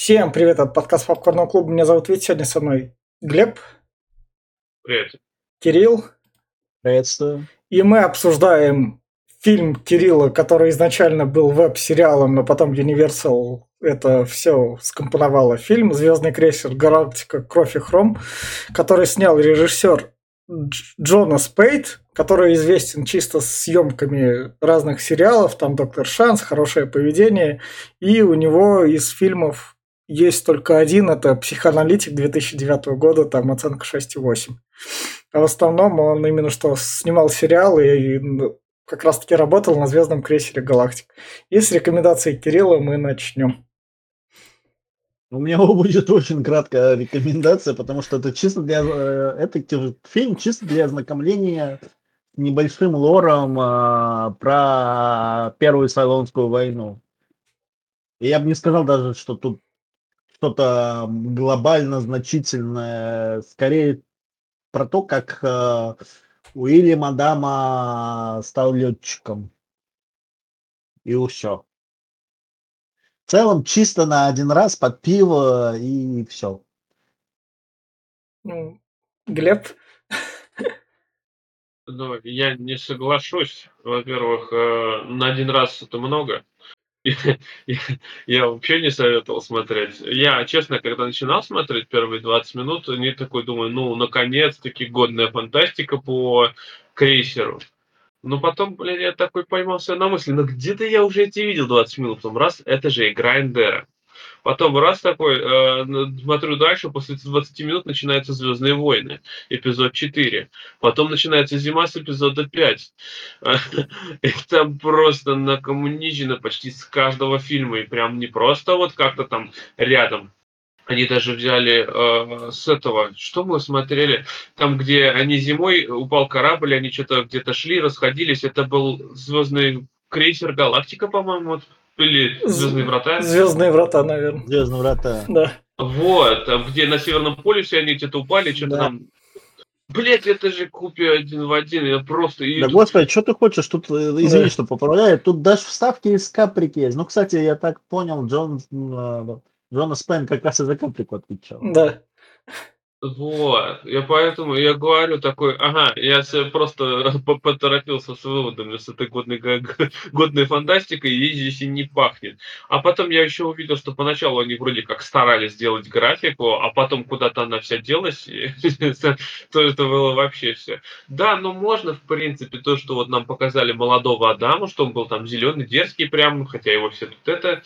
Всем привет, это подкаст Попкорного клуба. Меня зовут Витя, сегодня со мной Глеб. Привет. Кирилл. Приветствую. И мы обсуждаем фильм Кирилла, который изначально был веб-сериалом, но потом Universal это все скомпоновало. Фильм «Звездный крейсер Галактика. Кровь и хром», который снял режиссер Джона Спейд, который известен чисто съемками разных сериалов, там «Доктор Шанс», «Хорошее поведение», и у него из фильмов есть только один, это «Психоаналитик» 2009 года, там оценка 6,8. А в основном он именно что снимал сериалы и как раз-таки работал на звездном крейсере «Галактик». И с рекомендацией Кирилла мы начнем. У меня будет очень краткая рекомендация, потому что это чисто для э, это фильм чисто для ознакомления небольшим лором э, про Первую Сайлонскую войну. И я бы не сказал даже, что тут что-то глобально значительное, скорее про то, как э, Уильям Адама стал летчиком. И все целом чисто на один раз под пиво и все. Ну, Глеб? Ну, я не соглашусь. Во-первых, э, на один раз это много. Я, вообще не советовал смотреть. Я, честно, когда начинал смотреть первые 20 минут, не такой думаю, ну, наконец-таки годная фантастика по крейсеру. Но потом, блин, я такой поймался на мысли, ну где-то я уже эти видел 20 минут, потом раз, это же игра Эндера. Потом раз такой, э, смотрю дальше, после 20 минут начинаются Звездные войны, эпизод 4. Потом начинается зима с эпизода 5. И там просто накоммуничено почти с каждого фильма. И прям не просто вот как-то там рядом они даже взяли э, с этого, что мы смотрели, там, где они зимой, упал корабль, они что-то где-то шли, расходились. Это был звездный крейсер Галактика, по-моему, или Звездные врата. Звездные врата, наверное. Звездные врата. Да. Вот, где на Северном полюсе они где-то упали, что-то да. там Блять, это же купи один в один, я просто... Да господи, что ты хочешь? Тут, э, извини, да. что поправляю, тут даже вставки из каприки есть. Ну, кстати, я так понял, Джон э, Джона Спен как раз и за каприку отвечал. Да. Вот, я поэтому я говорю такой, ага, я просто поторопился с выводами с этой годной, годной фантастикой, и здесь и не пахнет. А потом я еще увидел, что поначалу они вроде как старались сделать графику, а потом куда-то она вся делась, то это было вообще все. Да, но можно, в принципе, то, что вот нам показали молодого Адама, что он был там зеленый, дерзкий прям, хотя его все тут это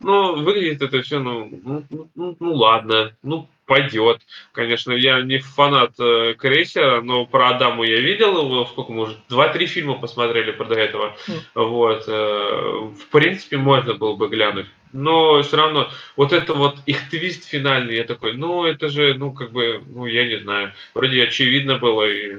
но выглядит это все, ну, ну, ну, ну, ну ладно, ну пойдет. Конечно, я не фанат э, крейсера, но про Адаму я видел его, сколько мы уже, два-три фильма посмотрели про до этого. Mm. Вот, э, в принципе, можно было бы глянуть. Но все равно, вот это вот их твист финальный, я такой, ну, это же, ну, как бы, ну, я не знаю, вроде очевидно было и...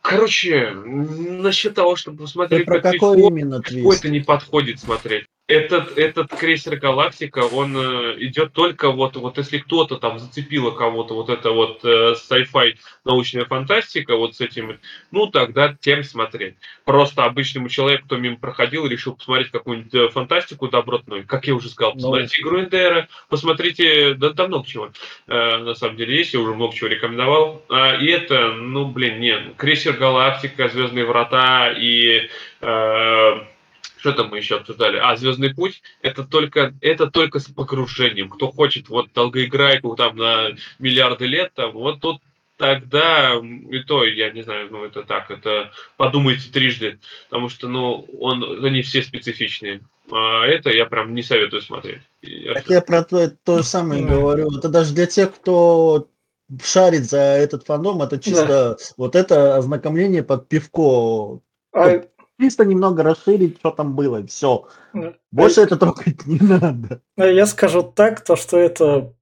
Короче, насчет того, чтобы посмотреть... Ты про какой именно твист? Какой-то не подходит смотреть этот, этот крейсер Галактика, он э, идет только вот, вот если кто-то там зацепило кого-то, вот это вот э, sci-fi научная фантастика, вот с этим, ну тогда тем смотреть. Просто обычному человеку, кто мимо проходил, решил посмотреть какую-нибудь э, фантастику добротную, как я уже сказал, ну, посмотрите игру Эндера, посмотрите, да, да много чего, э, на самом деле есть, я уже много чего рекомендовал. А, и это, ну блин, нет, крейсер Галактика, Звездные врата и э, что там мы еще обсуждали? А, Звездный путь это только, это только с погружением. Кто хочет вот долгоиграйку там на миллиарды лет, там, вот тут тогда и то, я не знаю, ну это так, это подумайте трижды, потому что, ну, он, они все специфичные. А это я прям не советую смотреть. Я так я про то, то же самое говорю. Это даже для тех, кто шарит за этот фандом, это чисто да. вот это ознакомление под пивко. А, чисто немного расширить, что там было, все. Больше это трогать не надо. Я скажу так, то что это,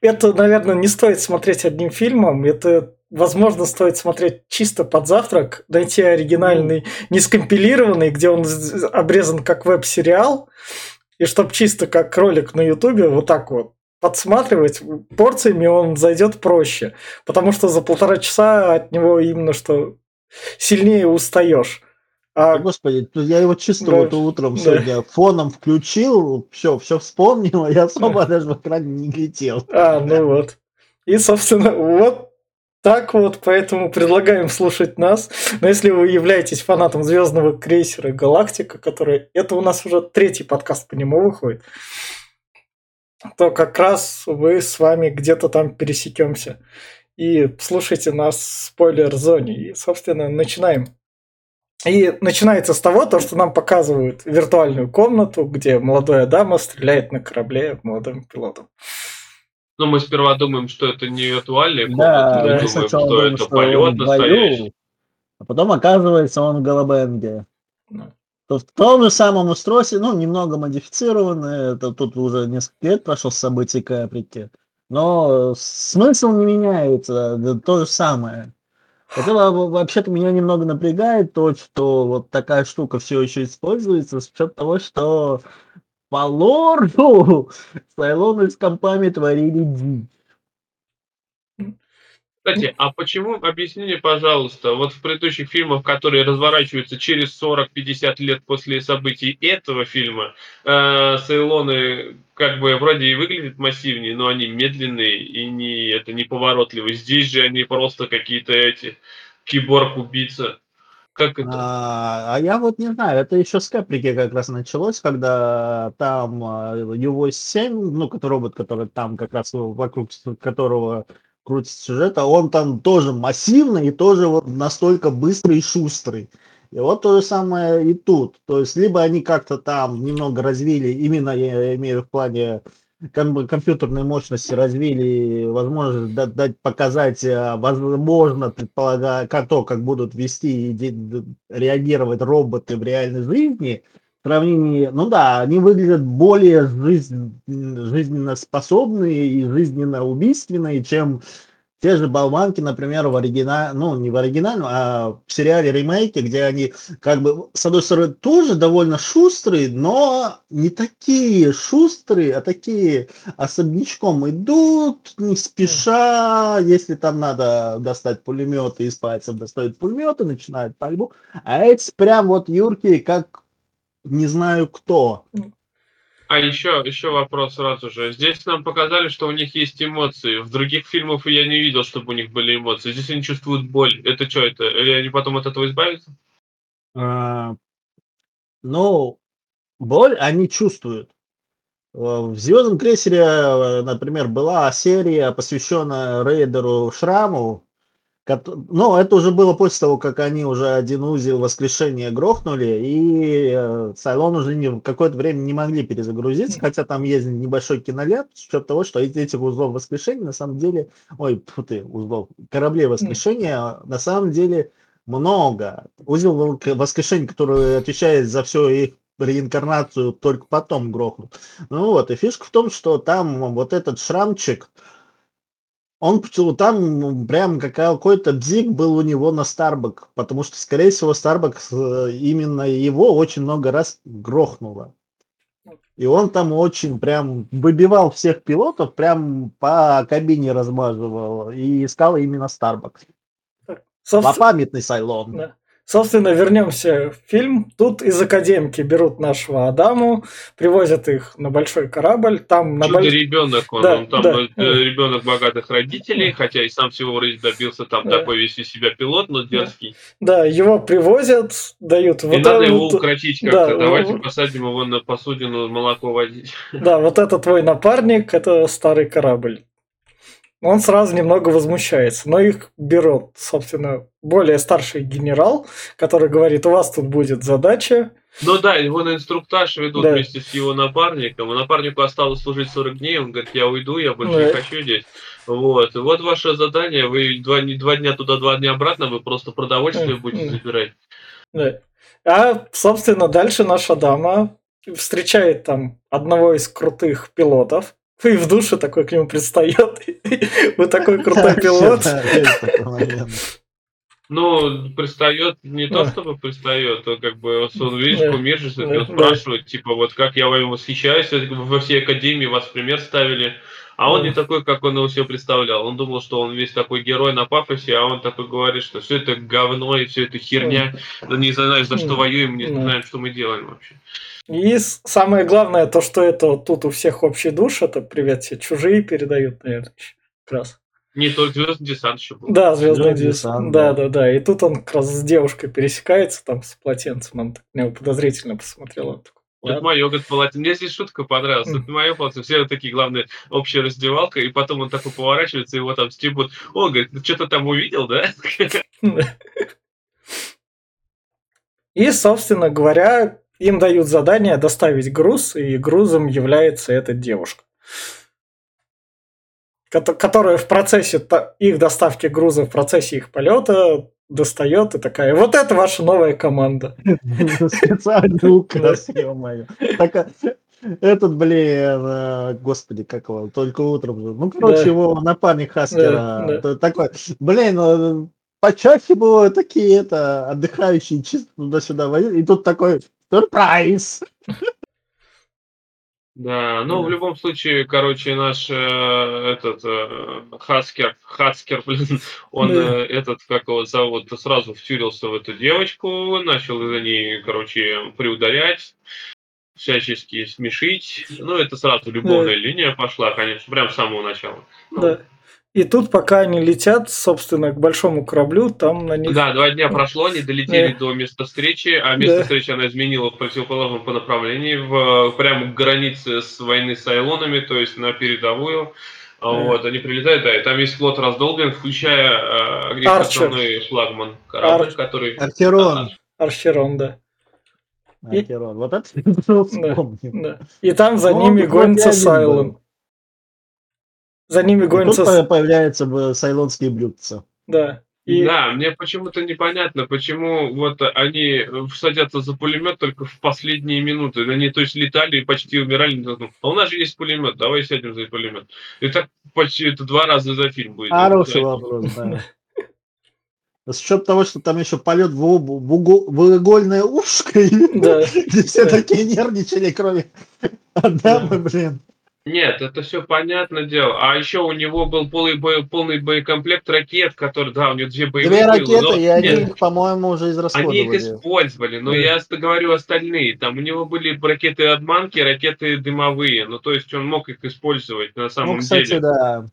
это, наверное, не стоит смотреть одним фильмом, это возможно, стоит смотреть чисто под завтрак, найти оригинальный, не скомпилированный, где он обрезан как веб-сериал, и чтобы чисто как ролик на Ютубе, вот так вот подсматривать порциями он зайдет проще, потому что за полтора часа от него именно что сильнее устаешь. А, Господи, я его чисто Да, утром да. сегодня фоном включил, все, все вспомнил, я особо даже в экране не глядел. а, ну вот. И, собственно, вот так вот, поэтому предлагаем слушать нас. Но если вы являетесь фанатом звездного крейсера Галактика, который... Это у нас уже третий подкаст по нему выходит, то как раз вы с вами где-то там пересекемся. И слушайте нас в спойлер-зоне. И, собственно, начинаем. И начинается с того, то, что нам показывают виртуальную комнату, где молодая дама стреляет на корабле молодым пилотом. Ну, мы сперва думаем, что это не виртуальная Да, комната, мы я я думаем, что думал, это что полет настоящий. а потом оказывается он в Голобенге. То в том же самом устройстве, ну, немного модифицированное, это тут уже несколько лет прошло с событий Каприки, но смысл не меняется, да, то же самое. Это во- вообще-то меня немного напрягает то, что вот такая штука все еще используется, с учетом того, что по лорду Сайлоны с компами творили дичь. Кстати, а почему, объясни пожалуйста, вот в предыдущих фильмах, которые разворачиваются через 40-50 лет после событий этого фильма, э, Сейлоны как бы вроде и выглядят массивнее, но они медленные и не, это не поворотливые. Здесь же они просто какие-то эти киборг-убийца. Как это? А, а я вот не знаю, это еще с Каприки как раз началось, когда там а, его 7, ну, который робот, который там как раз вокруг которого крутится сюжет, а он там тоже массивный и тоже вот настолько быстрый и шустрый. И вот то же самое и тут. То есть либо они как-то там немного развили, именно я имею в плане ком- компьютерной мощности развили возможность дать, дать показать, э, возможно, предполагая, как то, как будут вести и реагировать роботы в реальной жизни, сравнении, ну да, они выглядят более жизнь, жизненно способные и жизненно убийственные, чем те же болванки, например, в оригинале, ну, не в оригинальном, а в сериале ремейке, где они, как бы, с одной стороны, тоже довольно шустрые, но не такие шустрые, а такие особнячком идут, не спеша, если там надо достать пулеметы из пальцев, достают пулеметы, начинают пальбу, а эти прям вот юркие, как не знаю кто. А еще, еще вопрос сразу же. Здесь нам показали, что у них есть эмоции. В других фильмах я не видел, чтобы у них были эмоции. Здесь они чувствуют боль. Это что это? Или они потом от этого избавятся? А, Ну, боль они чувствуют. Э, В Звездном крейсере, э, например, была серия, посвященная рейдеру Шраму. Ну, это уже было после того, как они уже один узел воскрешения грохнули, и э, Сайлон уже не- какое-то время не могли перезагрузиться, хотя там есть небольшой кинолет, с учетом того, что этих узлов воскрешения на самом деле, ой, фу ты, узлов, кораблей воскрешения на самом деле много. Узел воскрешения, который отвечает за всю их реинкарнацию, только потом грохнул. Ну вот, и фишка в том, что там вот этот шрамчик, он там ну, прям какой-то бзик был у него на Старбак, потому что, скорее всего, Старбак именно его очень много раз грохнуло. И он там очень прям выбивал всех пилотов, прям по кабине размазывал и искал именно Старбак. Собственно, Злопамятный Сайлон. Да. Собственно, вернемся в фильм. Тут из академки берут нашего Адаму, привозят их на большой корабль. Там на больш- ребенок он, Да, он там да. ребенок богатых родителей, хотя и сам всего жизнь добился там Да. такой весь из себя пилот, но дерзкий. Да, его привозят, дают И вот надо это его вот- укротить да, как-то. Давайте вот- посадим его на посудину молоко водить. Да, вот это твой напарник, это старый корабль. Он сразу немного возмущается, но их берут, собственно, более старший генерал, который говорит, у вас тут будет задача. Ну да, его на инструктаж ведут Да. вместе с его напарником. И напарнику осталось служить 40 дней. Он говорит, я уйду, я больше Да. не хочу здесь. Вот. И вот ваше задание. Вы два, не- два дня туда, два дня обратно. Вы просто продовольствие будете забирать. Да. А, собственно, дальше наша дама встречает там одного из крутых пилотов, и в душе такой к нему предстает. Вы такой крутой пилот. Ну, пристает, не то чтобы пристает, а как бы он, видишь, кумир же, он спрашивает, типа, вот как я вами восхищаюсь, во всей академии вас пример ставили, а он не такой, как он его себе представлял. Он думал, что он весь такой герой на пафосе, а он такой говорит, что все это говно и все это херня, да не знаешь, за что Да. воюем, не знаем, что мы делаем вообще. И самое главное, то, что это тут у всех общий душ, это привет все чужие передают, наверное, как раз. Не только звездный десант еще был. Да, звездный Звездный десант. Да, да. да, да. И тут он как раз с девушкой пересекается там с полотенцем. Он так на него подозрительно посмотрел. Он такой, Это мое, говорит, полотенце. Мне здесь шутка понравилась. Мгм. Это мое полотенце. Все вот такие, главное, общая раздевалка, и потом он такой поворачивается, его там стебут. О, говорит, ты что-то там увидел, да? И, собственно говоря, им дают задание доставить груз, и грузом является эта девушка. Кото- Которая в процессе их доставки груза, в процессе их полета достает и такая, вот это ваша новая команда. Ё-моё. Так, а, Этот, блин, э, господи, как его, только утром же. Ну, короче, Да. его напарник Хаскера. Да, да. т- Такой, блин, почаще было такие, это, отдыхающие чисто туда-сюда водили. И тут такой, сюрприз. Да, ну в любом случае, короче, наш э, этот э, Хаскер, Хаскер, блин, он Да. э, этот, как его зовут, сразу втюрился в эту девочку, начал за ней, короче, приударять, всячески смешить. Ну, это сразу любовная линия пошла, конечно, прям с самого начала. Ну, Да. И тут, пока они летят, собственно, к большому кораблю, там на них... Да, два дня прошло, они долетели Да. до места встречи, а место Да. встречи она изменила в противоположном по направлению, в, прямо к границе с войны с Айлонами, то есть на передовую. А Да. Вот, они прилетают, да, и там весь флот раздолбен, включая э, основной флагман корабль, который... Архерон. Арчерон, да. И- Архерон. Вот это да. И там за Ну, ними гонится Сайлон. был. За ними И Тут гонится... по- с- появляются сайлонские блюдца. Да. И... Да, мне почему-то непонятно, почему вот они э, садятся за пулемет только в последние минуты. Они, то есть, летали и почти умирали. Ну, А у нас же есть пулемет, давай сядем за пулемет. И так почти это два раза за фильм будет. Хороший Да. вопрос, да. С учетом того, что там еще полет в, в, в игольное ушко, и Да. все Да. такие нервничали, кроме Адама, блин. Нет, это все понятное дело. А еще у него был полный, бо- полный боекомплект ракет, который, да, у него две боевые Две ракеты, но- и они их, по-моему, уже Они их израсходовали. использовали, но Да. я говорю остальные. Там у него были ракеты обманки, ракеты дымовые. Ну, то есть он мог их использовать на самом Ну, кстати, деле. да.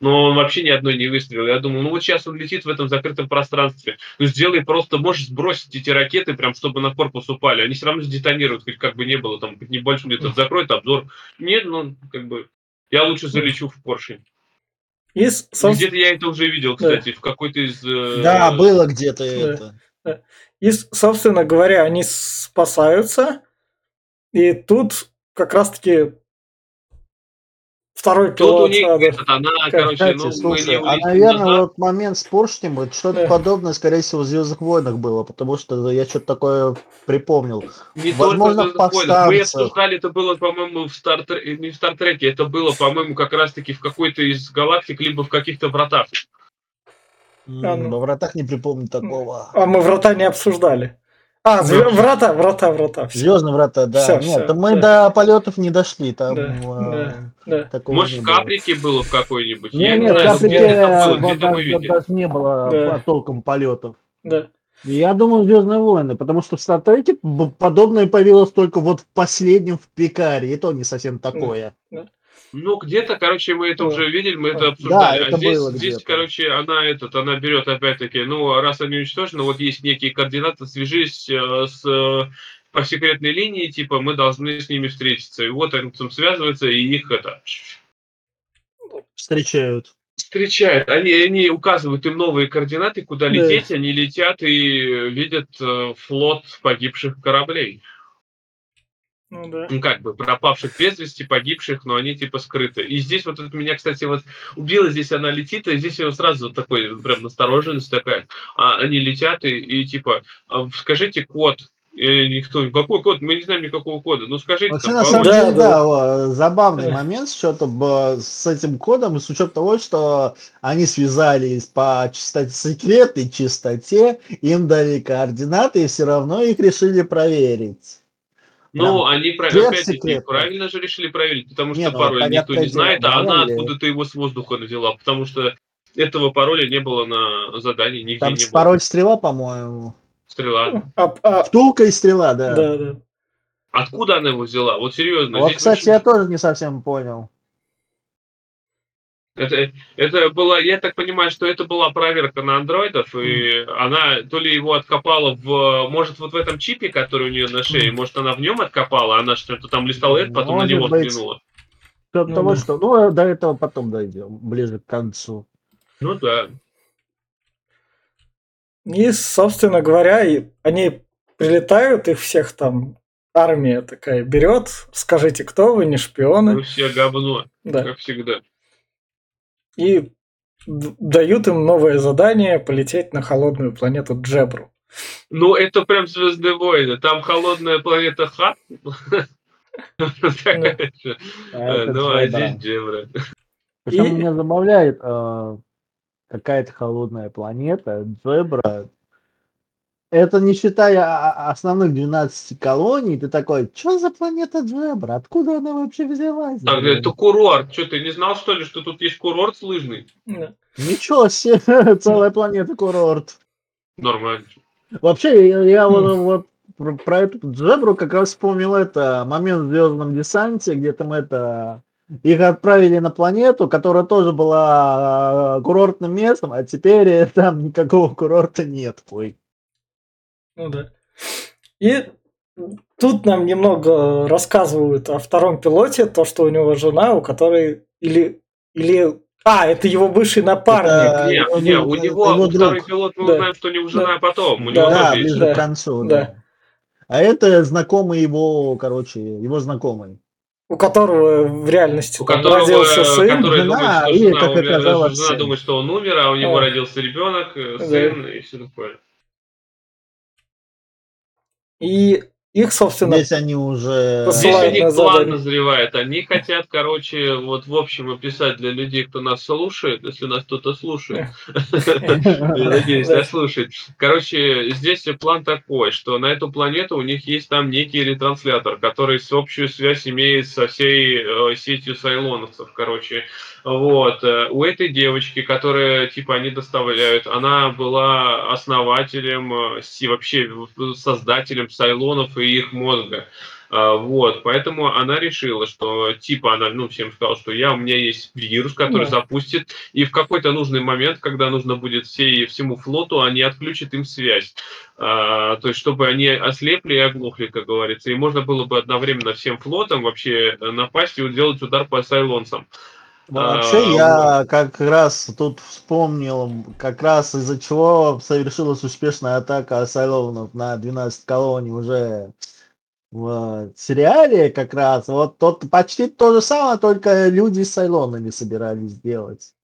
Но он вообще ни одной не выстрелил. Я думал, ну вот сейчас он летит в этом закрытом пространстве. Ну сделай просто, можешь сбросить эти ракеты, прям чтобы на корпус упали. Они все равно сдетонируют, хоть как бы не было, там хоть небольшой где-то закроет обзор. Нет, ну как бы я лучше залечу в поршень. И, с- собственно, Где-то я это уже видел, Да. кстати, в какой-то из... э, Да, было где-то это. и, с- собственно говоря, они спасаются. И тут как раз-таки второй Тут у них, да. этот, она, короче, ну, мы слушай, не а, наверное, назад. вот момент с поршнем, вот что-то Да. подобное, скорее всего, в Звездных войнах было, потому что я что-то такое припомнил. Не Возможно, в «Звездных войнах». Мы обсуждали, это было, по-моему, в Стар не в Стартреке, это было, по-моему, как раз-таки в какой-то из галактик, либо в каких-то вратах. А, ну. Во вратах не припомню такого. А мы врата не обсуждали. А, Да. врата, врата, врата. всё. Звездные врата, да. Всё, Нет, там мы да. до полетов не дошли. Там Да, э, да, да. Может, в было. Каприке было в какой-нибудь? Не, Я не нет, в Каприке даже, не было Да. по толком полетов. Да. Я думаю, Звездные войны, потому что в Стартреке б- подобное появилось только вот в последнем в Пикаре, и то не совсем такое. Ну, где-то, короче, мы это Да. уже видели, мы это Да, обсуждали. это а здесь, было здесь, короче, она этот, она берет опять-таки, ну, раз они уничтожены, вот есть некие координаты, свяжись э, с э, по секретной линии, типа, мы должны с ними встретиться. И вот они там связываются, и их это Встречают. встречают. Они, они указывают им новые координаты, куда Да. лететь, они летят и видят э, флот погибших кораблей. Ну да. ну, как бы пропавших без вести, погибших, но они типа скрыты. И здесь вот это меня, кстати, вот убила, здесь она летит, и здесь я сразу вот такой прям настороженность такая. А они летят и, и типа, а, скажите код, Или никто, какой код? Мы не знаем никакого кода. Ну скажите, Вообще, там, на самом. Да, деле, да. да, забавный момент что-то б- с этим кодом, и с учетом того, что они связались по чистоте, секретной чистоте, им дали координаты, и все равно их решили проверить. Ну, они про- Сверх опять-таки правильно же решили проверить, потому Не, что ну, пароль никто не знает, дело, а она откуда-то его с воздуха взяла, потому что этого пароля не было на задании, нигде Там не было. пароль стрела, по-моему. Стрела. А, а, Втулка и стрела, да. да, да. Откуда она его взяла? Вот серьезно. Вот, кстати, очень- я тоже не совсем понял. Это, это была, я так понимаю, что это была проверка на андроидов, и она то ли его откопала в, может, вот в этом чипе, который у нее на шее, может, она в нем откопала, она что-то там листала это, потом Может на него быть. взглянула. Ну того, да. что... Ну, до этого потом дойдем, ближе к концу. Ну да. И, собственно говоря, они прилетают, их всех там армия такая берет. Скажите, кто вы, не шпионы? все говно, Да. как всегда. И дают им новое задание полететь на холодную планету Джебру. Ну, это прям Звездные войны. Там холодная планета Ха. Же. А Ну, а здесь Джебра. Причем меня забавляет э, какая-то холодная планета, Джебра. Это не считая а- а- основных 12 колоний, ты такой, что за планета Джебра? Откуда она вообще взялась? Так, блин?» это курорт. Что, ты не знал, что ли, что тут есть курорт лыжный? Да. Ничего себе, целая планета курорт. Нормально. Вообще, я, я вот, вот про, про эту Джебру как раз вспомнил это момент в Звездном десанте, где там это их отправили на планету, которая тоже была э, курортным местом, а теперь э, там никакого курорта нет. Ой. Ну да. И тут нам немного рассказывают о втором пилоте, то, что у него жена, у которой или или а, это его бывший напарник. Это- Не, ну, не, ну, у него его второй друг. пилот мы Да. узнаем, что у него жена, Да. потом. У Да, него Да, ближе да, к концу, да. да. А это знакомый его, короче, его знакомый. у которого в реальности У там которого, родился сын. который жена, думает, что и, жена, как оказалось, жена сын. думает, что он умер, а у него А. родился ребенок, э, сын и все такое. И их, собственно, Здесь они уже... Здесь у них на план назревает. Они хотят, короче, вот в общем описать для людей, кто нас слушает, если нас кто-то слушает. Надеюсь, нас слушает. Короче, здесь план такой, что на эту планету у них есть там некий ретранслятор, который с общую связь имеет со всей э, сетью сайлоновцев, короче. Вот. У этой девочки, которая, типа, они доставляют, она была основателем, э, вообще создателем сайлонов и их мозга. А, Вот, поэтому она решила, что типа она, ну, всем сказала, что я, у меня есть вирус, который Да. запустит, и в какой-то нужный момент, когда нужно будет всей, всему флоту, они отключат им связь. А, то есть, чтобы они ослепли и оглохли, как говорится, и можно было бы одновременно всем флотам вообще э, напасть и сделать удар по сайлонцам. Вообще, А, я как раз тут вспомнил, как раз из-за чего совершилась успешная атака Сайлонов на 12 колоний уже в сериале как раз. Вот тот почти то же самое, только люди с Сайлонами собирались сделать.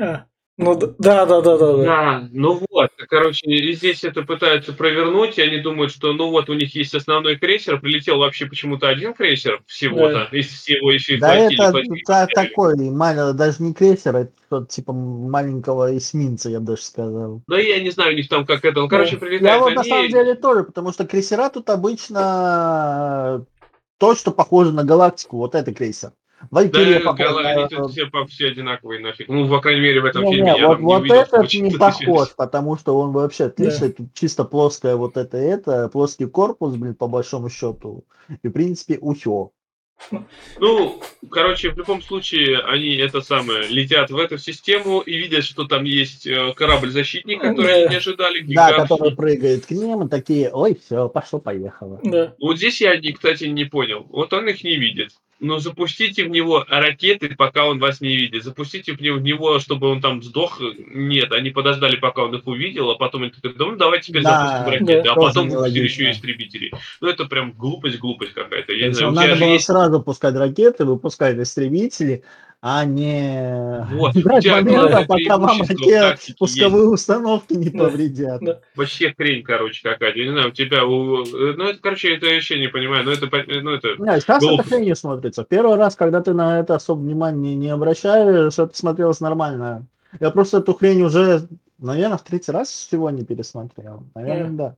А, Ну да, да, да, да, да. Да, ну вот, короче, и здесь это пытаются провернуть, и они думают, что ну вот у них есть основной крейсер, прилетел вообще почему-то один крейсер всего-то, из всего еще и Да это поставили. такой, маленький, даже не крейсер, это что-то типа маленького эсминца, я бы даже сказал. Да я не знаю у них там как это, ну, короче, Да. прилетают Я вот на они, самом деле тоже, потому что крейсера тут обычно то, что похоже на галактику, вот это крейсер. Да, Валькирия гала- похожа они тут все, по- все одинаковые нафиг, ну, по крайней мере, в этом Не, фильме не, я вот, там не вот увидел, этот не похож, потому что он вообще отличный, тут чисто плоская вот это, это, плоский корпус, блин, по большому счету. И, в принципе, ухё. Ну, короче, в любом случае, они это самое летят в эту систему и видят, что там есть э, корабль-защитник, который Да. они не ожидали, Да, гигантский. который прыгает к ним, и такие, ой, все, пошло-поехало. Да. Вот здесь я, кстати, не понял. Вот он их не видит. Но запустите в него ракеты, пока он вас не видит. Запустите в него, чтобы он там сдох. Нет, они подождали, пока он их увидел, а потом они такие, ну давай теперь Да, запустим ракеты. да, а потом выпустили еще истребители. Ну это прям глупость, глупость какая-то. Я То не знаю, надо было есть... сразу пускать ракеты, выпускать истребители, а не Вот, тебя момента, пока вам те тактике есть. пусковые установки не Да, повредят. да. Вообще хрень, короче, какая-то. Я не знаю, у тебя... у- Ну, это, короче, это я вообще не понимаю. Ну, это... Ну, это... Не, сейчас это Глупо. хрень не смотрится. Первый раз, когда ты на это особо внимания не обращаешь, это смотрелось нормально. Я просто эту хрень уже, наверное, в третий раз сегодня пересмотрел. Наверное, Мгм. да.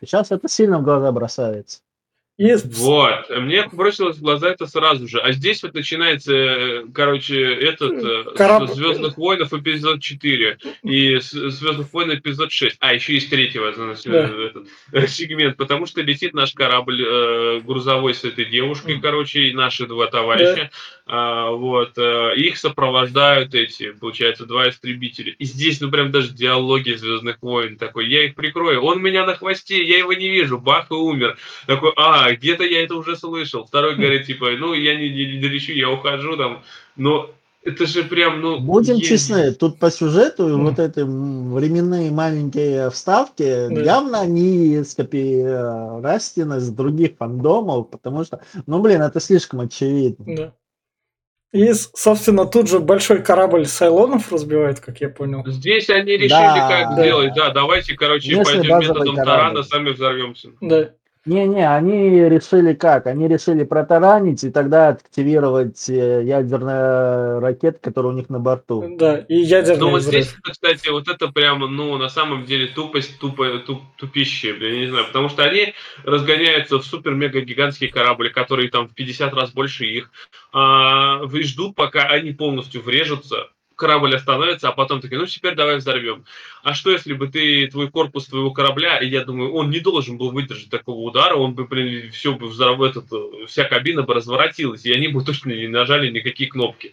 Сейчас это сильно в глаза бросается. И Вот, мне бросилось в глаза это сразу же. А здесь вот начинается, э, короче, этот э, Корабль. Звездных войнов эпизод 4 и Звездных войн эпизод 6. А, еще есть третьего значит, Да. этот, э, сегмент, потому что летит наш корабль э, грузовой с этой девушкой, Мгм. короче, и наши два товарища. А, вот, э, их сопровождают эти, получается, два истребителя. И здесь, ну, прям даже диалоги Звездных войн такой, я их прикрою, он меня на хвосте, я его не вижу, бах, и умер. Такой, а, где-то я это уже слышал. Второй говорит, типа, ну, я не, не, не долечу, я ухожу там. Но это же прям, ну... Будем есть- честны, тут по сюжету и Мгм. вот эти временные маленькие вставки Да. явно они скопирастены с других фандомов, потому что, ну блин, это слишком очевидно. Да. И, собственно, тут же большой корабль Сайлонов разбивает, как я понял. Здесь они решили, Да. как Да. сделать. Да, давайте, короче, Местный пойдем методом корабль. тарана, сами взорвемся. Да. Не-не, они решили как? Они решили протаранить и тогда активировать э, ядерные ракеты, которые у них на борту. Да. И ядерный Ну вот взрыв. здесь, кстати, вот это прямо, ну, на самом деле тупость, тупо, туп, тупище, блин, я не знаю, потому что они разгоняются в супер-мега-гигантские корабли, которые там в 50 раз больше их, а, и ждут, пока они полностью врежутся, корабль остановится, а потом такие, ну теперь давай взорвем. А что если бы ты, твой корпус твоего корабля, и я думаю, он не должен был выдержать такого удара, он бы, блин, все бы взорвал, этот, вся кабина бы разворотилась, и они бы точно не нажали никакие кнопки.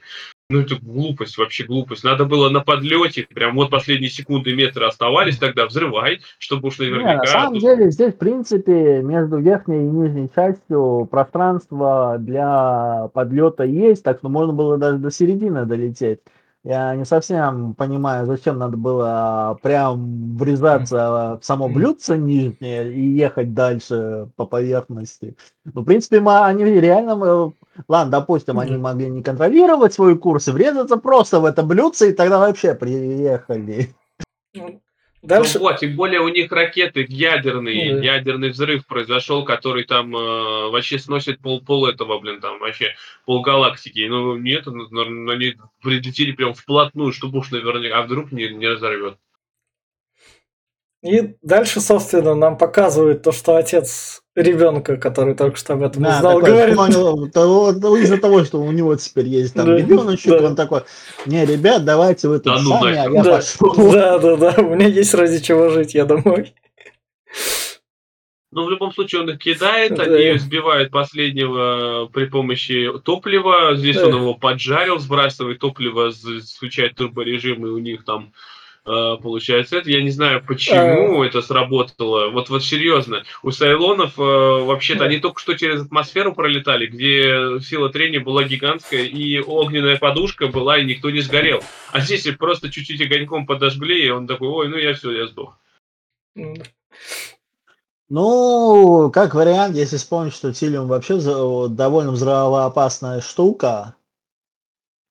Ну, это глупость, вообще глупость. Надо было на подлете, прям вот последние секунды метры оставались, тогда взрывай, чтобы уж Не, наверняка... на самом тут- деле здесь, в принципе, между верхней и нижней частью пространство для подлета есть, так что можно было даже до середины долететь. Я не совсем понимаю, зачем надо было прям врезаться в само блюдце нижнее и ехать дальше по поверхности. Ну, в принципе, ма- они реально, э, ладно, допустим, они могли не контролировать свой курс и врезаться просто в это блюдце, и тогда вообще приехали. Дальше. Ну вот, тем более у них ракеты ядерные, да. ядерный взрыв произошел, который там э, вообще сносит пол, пол этого, блин, там вообще пол галактики. Ну нет, ну, ну, они прилетели прям вплотную, чтобы уж наверняка, а вдруг не, не разорвет. И дальше, собственно, нам показывают то, что отец ребенка, который только что об этом Да, узнал, такой, говорит. понял, того- того- из-за того, что у него теперь есть там Да, ребеночек, да. он такой, не, ребят, давайте вы тут Да ну сами, а нахер. я Да, пошел. да, да, да, у меня есть ради чего жить, я домой. Ну, в любом случае, он их кидает, Да. они сбивают последнего при помощи топлива. Здесь Да. он его поджарил, сбрасывает топливо, включает турборежим, и у них там э, получается это. Я не знаю, почему это сработало. Вот, вот серьезно. У Сайлонов э, вообще-то они только что через атмосферу пролетали, где сила трения была гигантская, и огненная подушка была, и никто не сгорел. А здесь просто чуть-чуть огоньком подожгли, и он такой, ой, ну я все, я сдох. Ну, как вариант, если вспомнить, что Тилиум вообще довольно взрывоопасная штука,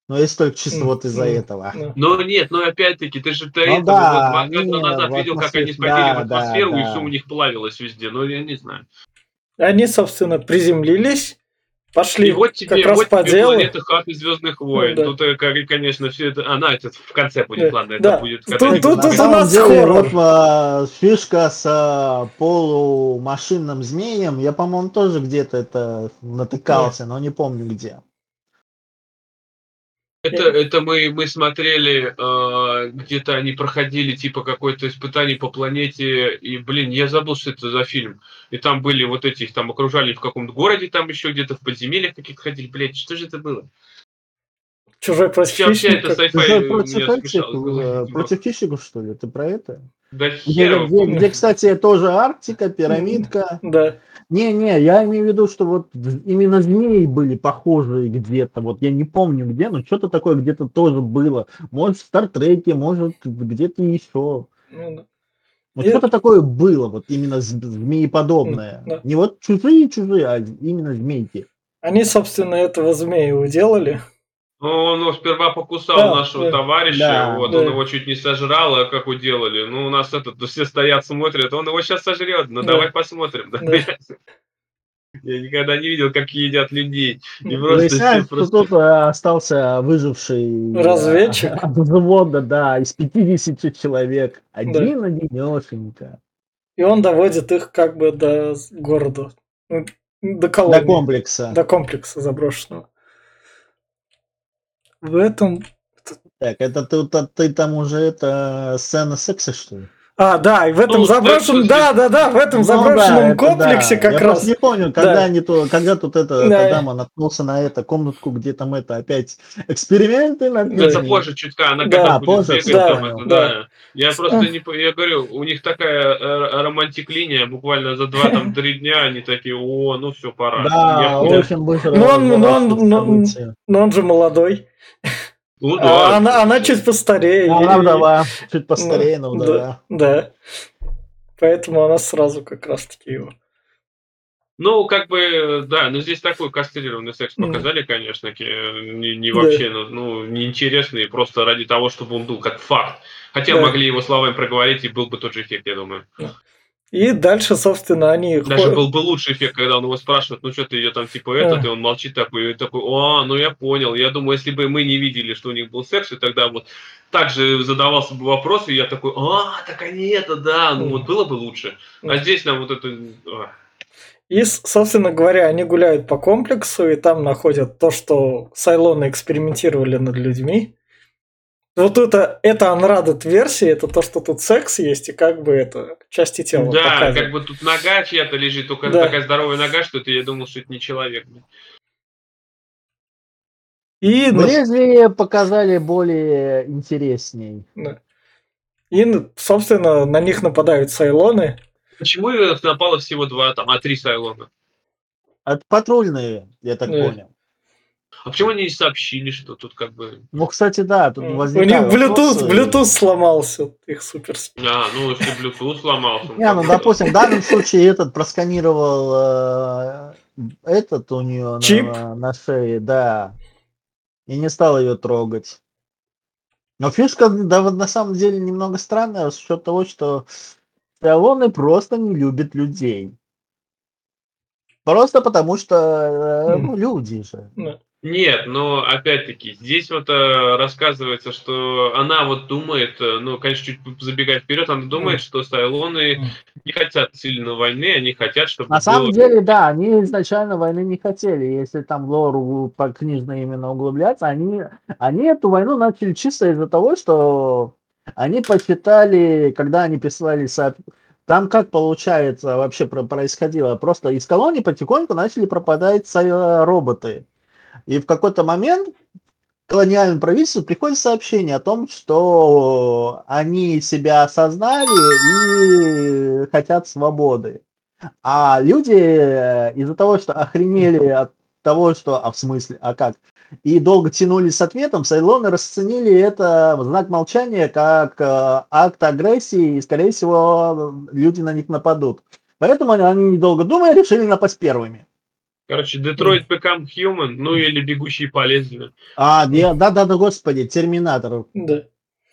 но если только чисто вот из-за этого. ну. Но нет, но опять-таки, ты же до Ну этого да, вот кадра назад видел, как они спалили да, в атмосферу, да, и да. все у них плавилось везде. Ну, я не знаю. Они, собственно, приземлились, пошли И вот как тебе, раз вот по тебе делу. планета Хак из Звездных войн. да. Тут, э, конечно, все это. Она это в конце будет, Да, ладно, это да. будет. Тут- тут- тут у нас деле, вот а, фишка с а, полумашинным змеем, я, по-моему, тоже где-то это натыкался, но не помню где. Это, это мы, мы смотрели, э, где-то они проходили типа какое-то испытание по планете, и, блин, я забыл, что это за фильм. И там были вот эти, их там окружали в каком-то городе, там еще где-то в подземельях каких-то ходили. Блядь, что же это было? Чужой против этих, э, против хищников, что ли? Ты про это? Да Где, где- где, кстати, тоже Арктика, пирамидка. Да. Не-не, я имею в виду, что вот именно змеи были похожие где-то. Вот я не помню где, но что-то такое где-то тоже было. Может, в Стартреке, может, где-то еще. Ну, да. Вот И- что-то такое было, вот именно змееподобное. Да. Не вот чужие-чужие, а именно змейки. Они, собственно, этого змея уделали. Он его сперва покусал Да, нашего да. товарища, Да, вот, да. он его чуть не сожрал, а как уделали. Ну, у нас этот, все стоят, смотрят, он его сейчас сожрет, ну Да. давай посмотрим. да. Да. Я никогда не видел, как едят людей. И Ну, просто что просто... тут э, остался выживший э, Разведчик. от взвода, да, из 50 человек. Один одинешенько. И он доводит их как бы до города. Ну, До До комплекса. До комплекса заброшенного. В этом... Так, это ты, ты, ты там уже это сцена секса, что ли? А, да, и в этом Ну, заброшенном... Да, да, да, в этом Ну да, заброшенном это комплексе да. как Я раз... просто не помню, когда, Да. они то, когда тут это, Да. эта дама наткнулся на это комнатку, где там это опять эксперименты над Да. Это позже чутка, она Да, когда будет позже, бегать, да, там это, да. да. Я просто не... по- Я говорю, у них такая э, романтик-линия, буквально за два-три дня они такие, о, ну все, пора. Да, Я- очень быстро. Он- он-. Но он же молодой. Ну А да. она, она чуть постарее. Ну, Она И- вдова, чуть постарее, но да, вдова. да. Поэтому она сразу как раз таки его. Ну, как бы, да, но здесь такой кастрированный секс показали, конечно, ки- не, не Да. вообще, ну, ну, неинтересный, просто ради того, чтобы он был как факт. Хотя Да. могли его словами проговорить, и был бы тот же эффект, я думаю. И дальше, собственно, они Даже был бы лучший эффект, когда он его спрашивает, ну что ты ее там типа этот, и он молчит такой, и такой, о, ну я понял. Я думаю, если бы мы не видели, что у них был секс, и тогда вот также задавался бы вопрос, и я такой, а, так они это, да, ну вот было бы лучше. А здесь нам вот это... а. И, собственно говоря, они гуляют по комплексу, и там находят то, что Сайлоны экспериментировали над людьми. Вот это, это unradded версия, это то, что тут секс есть, и как бы это части тела Да, показывают. как бы тут нога чья-то лежит, только Да. такая здоровая нога, что это я думал, что это не человек. И, лезвие показали более интересней. и, на- собственно, на них нападают Сайлоны. Почему их напало всего два, там, а три Сайлона? От патрульные, я так Да. понял. А почему они не сообщили, что тут как бы... Ну, кстати, да, тут У них Bluetooth, вопросы. Bluetooth сломался, их супер. А, ну, если Bluetooth сломался. Не, ну, допустим, в данном случае этот просканировал э, этот у нее Чип? на, на шее, да, и не стал ее трогать. Но фишка, да, вот на самом деле немного странная, с учетом того, что Сайлоны просто не любят людей. Просто потому что э, ну, люди же. Нет, но опять-таки, здесь вот э, рассказывается, что она вот думает, э, ну, конечно, чуть забегая вперед, она думает, что Сайлоны не хотят сильно войны, они хотят, чтобы На самом было- деле, да, они изначально войны не хотели. Если там лору по книжно именно углубляться, они, они эту войну начали чисто из-за того, что они посчитали, когда они писали сооб- там как получается вообще про- происходило? Просто из колонии потихоньку начали пропадать со- роботы. И в какой-то момент колониальному правительству приходит сообщение о том, что они себя осознали и хотят свободы. А люди э, из-за того, что охренели от того, что... А в смысле? А как? И долго тянули с ответом, Сайлоны расценили это в знак молчания как э, акт агрессии, и, скорее всего, люди на них нападут. Поэтому они, недолго думая, решили напасть первыми. Короче, Detroit Become Human, ну или Бегущие по лезвию. А, да-да-да, господи, Терминатор. Да.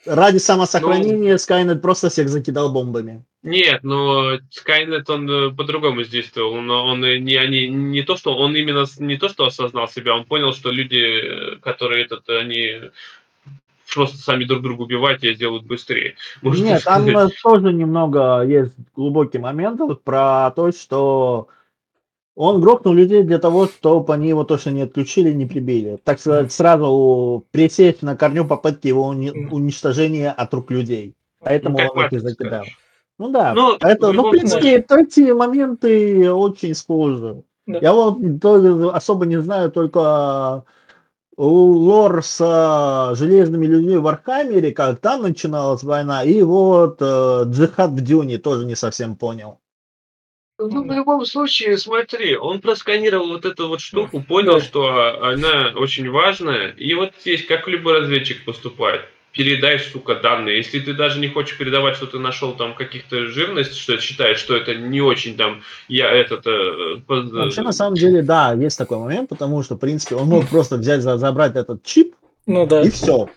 Ради самосохранения Скайнет просто всех закидал бомбами. Нет, но Skynet, он э, по-другому действовал. Он, он э, не, они, не то, что он именно не то, что осознал себя, он понял, что люди, э, которые этот, они просто сами друг друга убивать и сделают быстрее. Можно Нет, там сказать. тоже немного есть глубокий момент вот про то, что он грохнул людей для того, чтобы они его точно не отключили, не прибили. Так сказать, сразу пресечь на корню попытки его уни- уничтожения от рук людей. Поэтому Ну, он их и закидал. скажешь. Ну да. Ну, Это, в ну, в принципе, эти моменты очень схожи. Да. Я вот особо не знаю только лор с э, железными людьми в Архамере, как там начиналась война, и вот э, джихад в Дюне тоже не совсем понял. Ну, в любом случае, смотри, он просканировал вот эту вот штуку, понял, что она очень важная, и вот здесь, как любой разведчик поступает. передай, сука, данные. Если ты даже не хочешь передавать, что ты нашел там каких-то жирность, что считаешь, что это не очень там, я этот... Э, Вообще, на самом деле, да, есть такой момент, потому что, в принципе, он мог просто взять, забрать этот чип, ну, да. и все.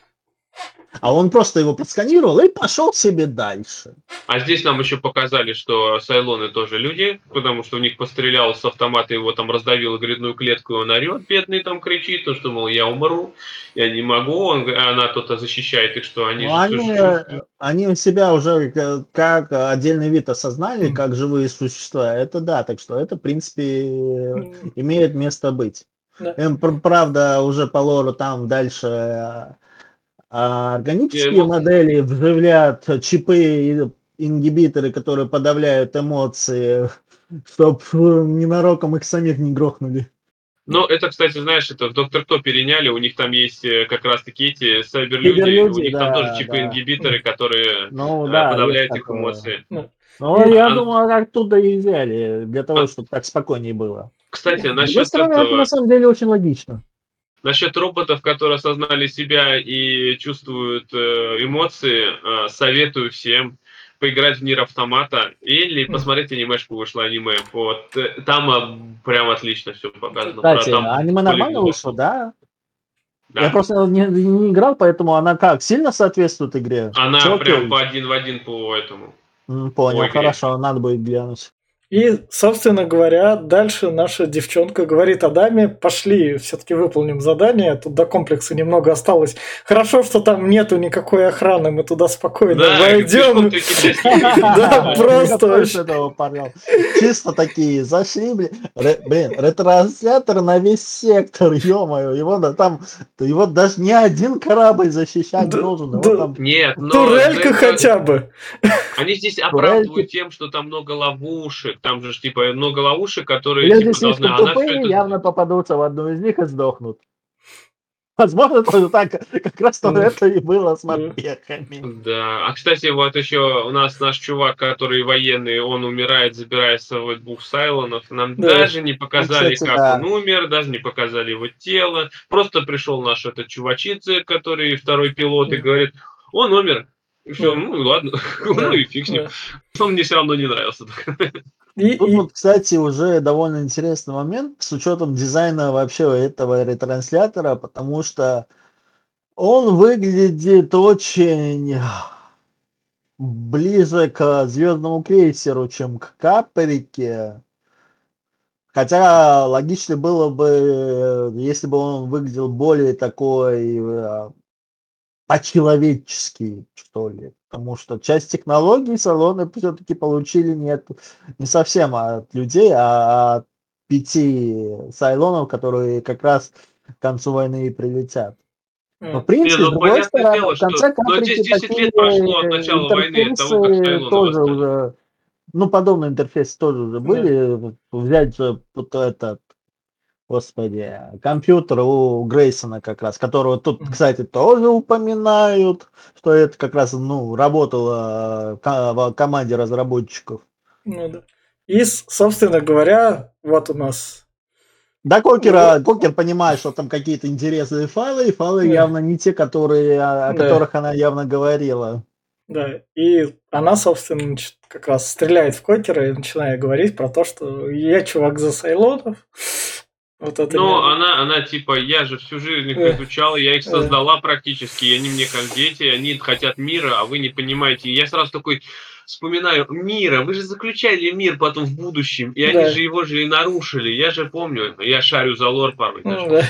А он просто его подсканировал и пошел себе дальше. А здесь нам еще показали, что Сайлоны тоже люди, потому что у них пострелял с автомата, его там раздавил грядную клетку, и он орет, бедный там кричит, то, что, мол, я умру, я не могу, он, она кто-то защищает их, что они... Ну, они, они себя уже как отдельный вид осознали, как живые существа, это да, так что это, в принципе, имеет место быть. Да. Правда, уже по лору там дальше а органические модели вживляют чипы и ингибиторы, которые подавляют эмоции, чтобы ненароком их самих не грохнули. Ну, это, кстати, знаешь, это в Доктор Кто переняли, у них там есть э, как раз-таки эти сайберлюди, у них да, там тоже чипы-ингибиторы, да. которые ну, да, подавляют их такое. эмоции. Ну, ну я а... думаю, оттуда и взяли, для того, а... чтобы так спокойнее было. Кстати, насчет стороны, этого... это на самом деле очень логично. Насчет роботов, которые осознали себя и чувствуют э, эмоции, э, советую всем поиграть в Нир Автомата или посмотреть анимешку, вышло аниме. Вот. Э, там прям отлично все показано. Кстати, там аниме нормально вышло, да? Да. Я просто не, не играл, поэтому она как, сильно соответствует игре? Она Чё прям по один в один по этому. Понял, хорошо, надо будет глянуть. И, собственно говоря, дальше наша девчонка говорит Адаме, пошли, все-таки выполним задание, тут до комплекса немного осталось. Хорошо, что там нету никакой охраны, мы туда спокойно да, войдем. Да, просто Чисто такие, зашли, блин, ретранслятор на весь сектор, ё-моё, его там, его даже не один корабль защищать должен. Нет, Турелька хотя бы. Они здесь оправдывают тем, что там много ловушек, там же типа много ловушек, которые Люди типа, должны... Тупые, это... явно попадутся в одну из них и сдохнут. Возможно, тоже так, как раз то это и было с морпехами. Да, а кстати, вот еще у нас наш чувак, который военный, он умирает, забирая с собой двух Сайлонов. Нам да. даже не показали, кстати, как да. он умер, даже не показали его тело. Просто пришел наш этот чувачица, который второй пилот, и говорит, он умер. И все, ну ладно, ну и фиг с ним. Он мне все равно не нравился. И, Тут и... вот, кстати, уже довольно интересный момент с учетом дизайна вообще этого ретранслятора, потому что он выглядит очень ближе к звездному крейсеру, чем к каприке. Хотя логично было бы, если бы он выглядел более такой э, по-человечески, что ли. Потому что часть технологий салоны все-таки получили не, от, не совсем от людей, а от пяти сайлонов, которые как раз к концу войны и прилетят. Но, в принципе, не, ну, с другой стороны, дело, в конце что... концов, 10 лет прошло от начала войны, того, как тоже уже, ну, подобные интерфейсы тоже уже были. Да. Взять вот этот Господи, компьютер у Грейсона как раз, которого тут, кстати, тоже упоминают, что это как раз, ну, работало в команде разработчиков. Ну да. И, собственно говоря, вот у нас да, Кокера, ну, Кокер понимает, что там какие-то интересные файлы, и файлы да. явно не те, которые, о, о да. которых она явно говорила. Да, и она, собственно, как раз стреляет в Кокера и начинает говорить про то, что я чувак за Сайлонов, вот это Но она, она типа, я же всю жизнь их изучала, я их создала практически, и они мне как дети, они хотят мира, а вы не понимаете. И я сразу такой вспоминаю, мира, вы же заключали мир потом в будущем, и да. они же его же и нарушили, я же помню, я шарю за лор порой. Ну, да.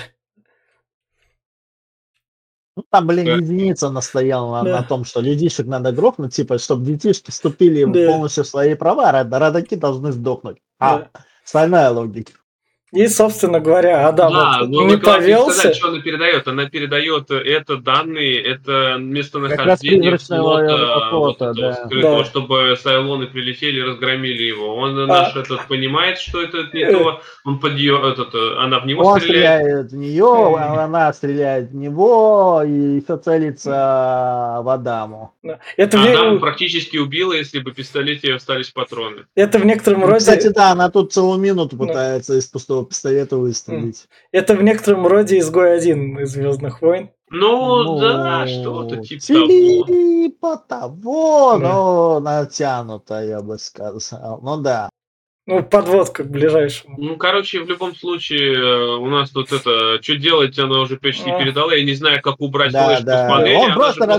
Ну, там, блин, да. единица настояла да. на, на том, что людишек надо грохнуть, типа, чтобы детишки вступили да. полностью в свои права, родаки должны сдохнуть. А, да. остальная логика. И, собственно говоря, Адам да, вот не повелся. Сказать, что она передает. Она передает это данные, это местонахождение флота, флота вот да. скрытого, да. чтобы Сайлоны прилетели и разгромили его. Он а, наш этот понимает, что это не э, то. Он под ее, этот, она в него он стреляет. стреляет в нее, э, она стреляет в него, и все целится в Адаму. Да. Это Адам в... практически убила, если бы в пистолете остались патроны. Это в некотором ну, роде... Кстати, да, она тут целую минуту пытается да. из пустого пистолета выстрелить. Это в некотором роде изгой один из Звездных войн. Ну, да, что-то Ну, типа того. типа того, Да. но натянуто, я бы сказал. Ну да. Ну, подводка к ближайшему. Ну, короче, в любом случае, э, у нас тут это, что делать, она уже почти А. передала. Я не знаю, как убрать Да, флешку да. с панели. Он она просто могу.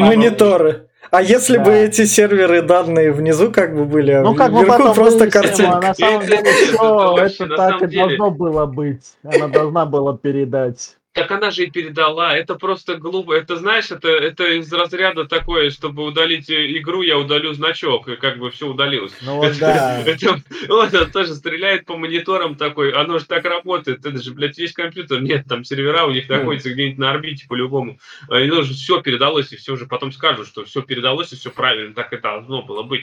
Мониторы. А если бы Да. эти серверы данные внизу как бы были, а Ну, как вверху потом просто а картинка. на самом деле все, это так и должно было быть. Она должна была передать. Так она же и передала. Это просто глупо. Это, знаешь, это, это из разряда такое, чтобы удалить э, игру, я удалю значок, и как бы все удалилось. Ну вот Это- да. это- вот он тоже стреляет по мониторам такой, оно же так работает, это же, блядь, есть компьютер, нет, там сервера у них Ну. находятся где-нибудь на орбите по-любому. А Оно же все передалось, и все уже потом скажут, что все передалось, и все правильно, так и должно было быть.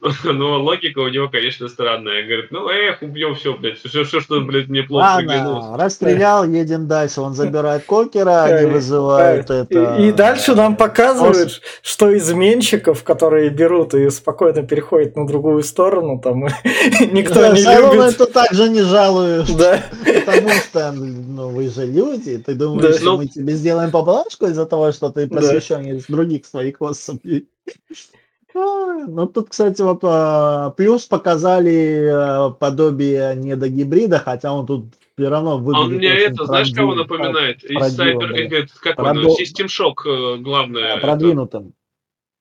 Но логика у него, конечно, странная. Говорит, ну эх, убьем все, блядь, все, все, что, блядь, мне плохо. Ладно, расстрелял, едем дальше. Он забирает кокера, они Да, вызывают это. и дальше нам показывают, что изменщиков, которые берут и спокойно переходят на другую сторону, там никто Да, не любит. это также не жалуешь. Да. Потому что, ну, вы же люди, ты думаешь, Да. что мы тебе сделаем поблажку из-за того, что ты Да. посвящен из других своих особей. А, Ну, тут, кстати, вот а, плюс показали а, подобие недогибрида, хотя он тут все равно А он выглядит мне очень это, знаешь, кого напоминает? Из Cyber, да. как он, Продо- System Shock, э, главное. а, это. продвинутым.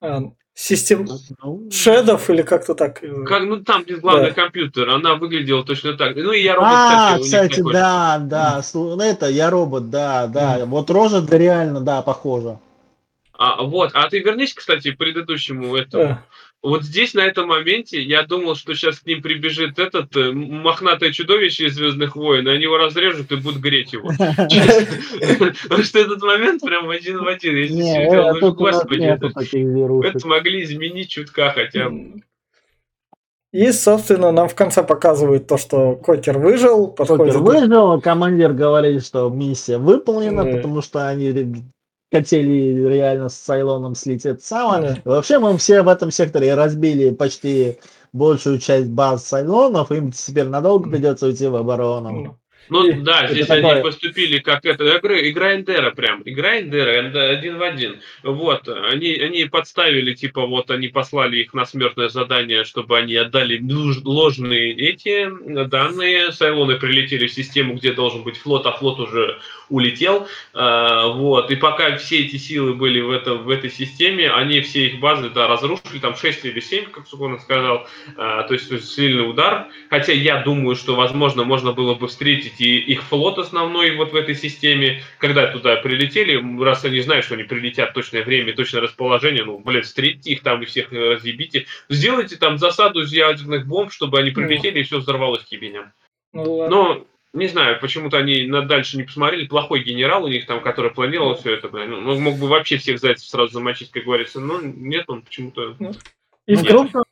А, Систем Ну, шедов или как-то так. э, Как, ну там, где главный Да. компьютер, она выглядела точно так. Ну и я робот, А, кстати, такой. да, да, ну, это я робот, да, да, вот рожа да, реально, да, похожа. А, вот, а ты вернись, кстати, к предыдущему этому. э, Вот здесь, на этом моменте, я думал, что сейчас к ним прибежит этот э, мохнатое чудовище из Звездных войн, и они его разрежут и будут греть его. Потому что этот момент прям один в один. Э, ну, господи, это- могли изменить чутка хотя бы. И, собственно, нам в конце показывают то, что Кокер выжил, подходит. Покер выжил, командир говорит, что миссия выполнена, потому что они хотели реально с Сайлоном слететь само. Да. Вообще мы все в этом секторе разбили почти большую часть баз Сайлонов, им теперь надолго придется уйти в оборону. Ну да, это здесь такое- они поступили как это, игра, Эндера прям, игра Эндера, Энд- один в один. Вот, они, они подставили, типа, вот они послали их на смертное задание, чтобы они отдали нуж- ложные эти данные. Сайлоны прилетели в систему, где должен быть флот, а флот уже улетел. А, вот, и пока все эти силы были в, это, в этой системе, они все их базы, да, разрушили, там 6 или 7, как Сукон сказал, А, то есть сильный удар. Хотя я думаю, что, возможно, можно было бы встретить и их флот основной вот в этой системе, когда туда прилетели, раз они знают, что они прилетят точное время, точное расположение, ну, блин, встретите их там и всех э, разъебите. Сделайте там засаду из ядерных бомб, чтобы они прилетели и все взорвалось к ебеням. Ну. Но не знаю, почему-то они на дальше не посмотрели. Плохой генерал у них там, который планировал все это, блин. Ну, мог бы вообще всех зайцев сразу замочить, как говорится. Но нет, он почему-то... И Ну, в нет. крупную,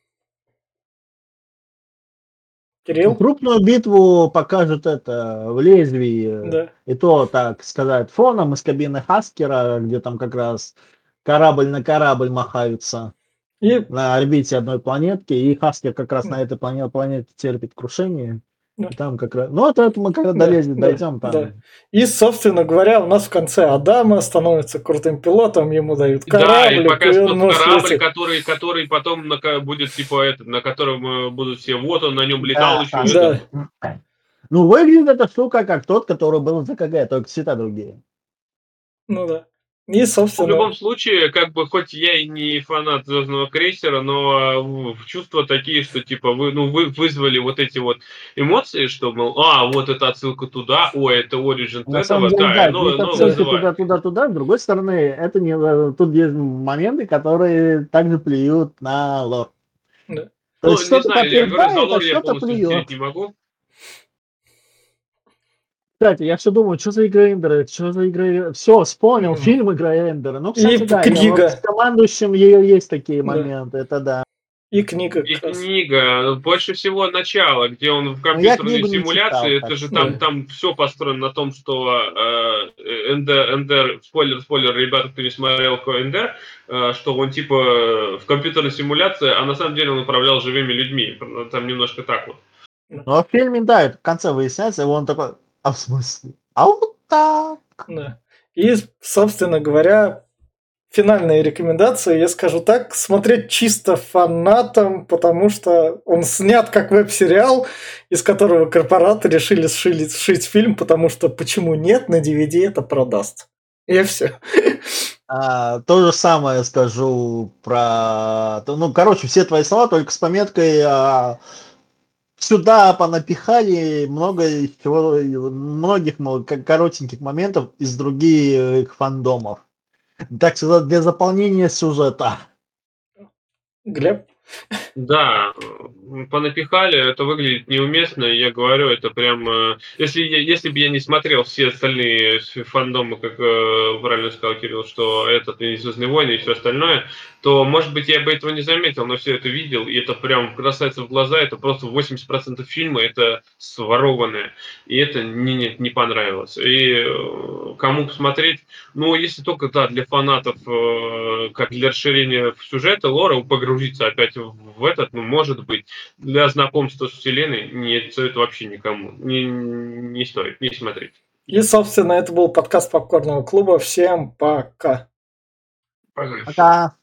Кирилл? крупную битву покажут это в лезвии. Да. И то, так сказать, фоном из кабины Хаскера, где там как раз корабль на корабль махаются И на орбите одной планетки, и Хаскер как раз на этой планете, планете терпит крушение. Да. И там как раз... Ну, это, это мы когда Да, долезем, да, дойдем там. да. И, собственно говоря, у нас в конце Адама становится крутым пилотом, ему дают Да, корабль, и покажет он тот может корабль, лететь. который, который потом на, будет типа этот, на котором э, будут все. Вот он на нем летал Да, еще. да. Да. Ну, выглядит эта штука как тот, который был в ЗКГ, только цвета другие. Ну да. И, В собственно, любом случае, как бы, хоть я и не фанат Звездного крейсера, но в- чувства такие, что типа вы, ну, вы вызвали вот эти вот эмоции, что, мол, а, вот это отсылка туда, о, это Origin На этого, самом деле, да, да, ну, ну, отсылки туда, туда, туда. С другой стороны, это не, э, тут есть моменты, которые также плюют на лор. Да. То Ну, есть что-то подтверждает, а что-то плюет. не могу. Кстати, я все думаю, что за игра Эндера, что за игра... Все, вспомнил, Мгм. фильм Игра Эндера. Ну, кстати, И да, книга. я вот с командующим ее есть такие Да. моменты, это да. и книга И книга, больше всего начало, где он в Ну, компьютерной не симуляции, читал, это так же там, там все построено на том, что э, Эндер, Эндер- спойлер, спойлер, ребята, кто не смотрел Ко- Эндер, э, что он типа э, в компьютерной симуляции, а на самом деле он управлял живыми людьми. Там немножко так вот. Ну, а в фильме, да, в конце выясняется, и он такой, а в смысле? А вот так. Да. И, собственно говоря, финальные рекомендации, я скажу так, смотреть чисто фанатам, потому что он снят как веб-сериал, из которого корпораты решили сшили, сшить фильм, потому что почему нет, на DVD это продаст. И все. А, то же самое скажу про... Ну, короче, все твои слова, только с пометкой а, сюда понапихали много чего, многих коротеньких моментов из других фандомов. Так сказать, для заполнения сюжета. Глеб? Да, понапихали, это выглядит неуместно, я говорю, это прям... Э, если, если бы я не смотрел все остальные фандомы, как э, правильно сказал Кирилл, что этот и «Звездные войны» и все остальное, то, может быть, я бы этого не заметил, но все это видел, и это прям бросается в глаза, это просто 80% фильма, это сворованное, и это мне не, не понравилось. И э, кому посмотреть, ну, если только, да, для фанатов, как для расширения сюжета, лора, погрузиться опять в этот, ну, может быть, для знакомства с вселенной не стоит вообще никому. Не, не стоит, не смотреть. И, собственно, это был подкаст Попкорного клуба. Всем пока. Пока. Пока.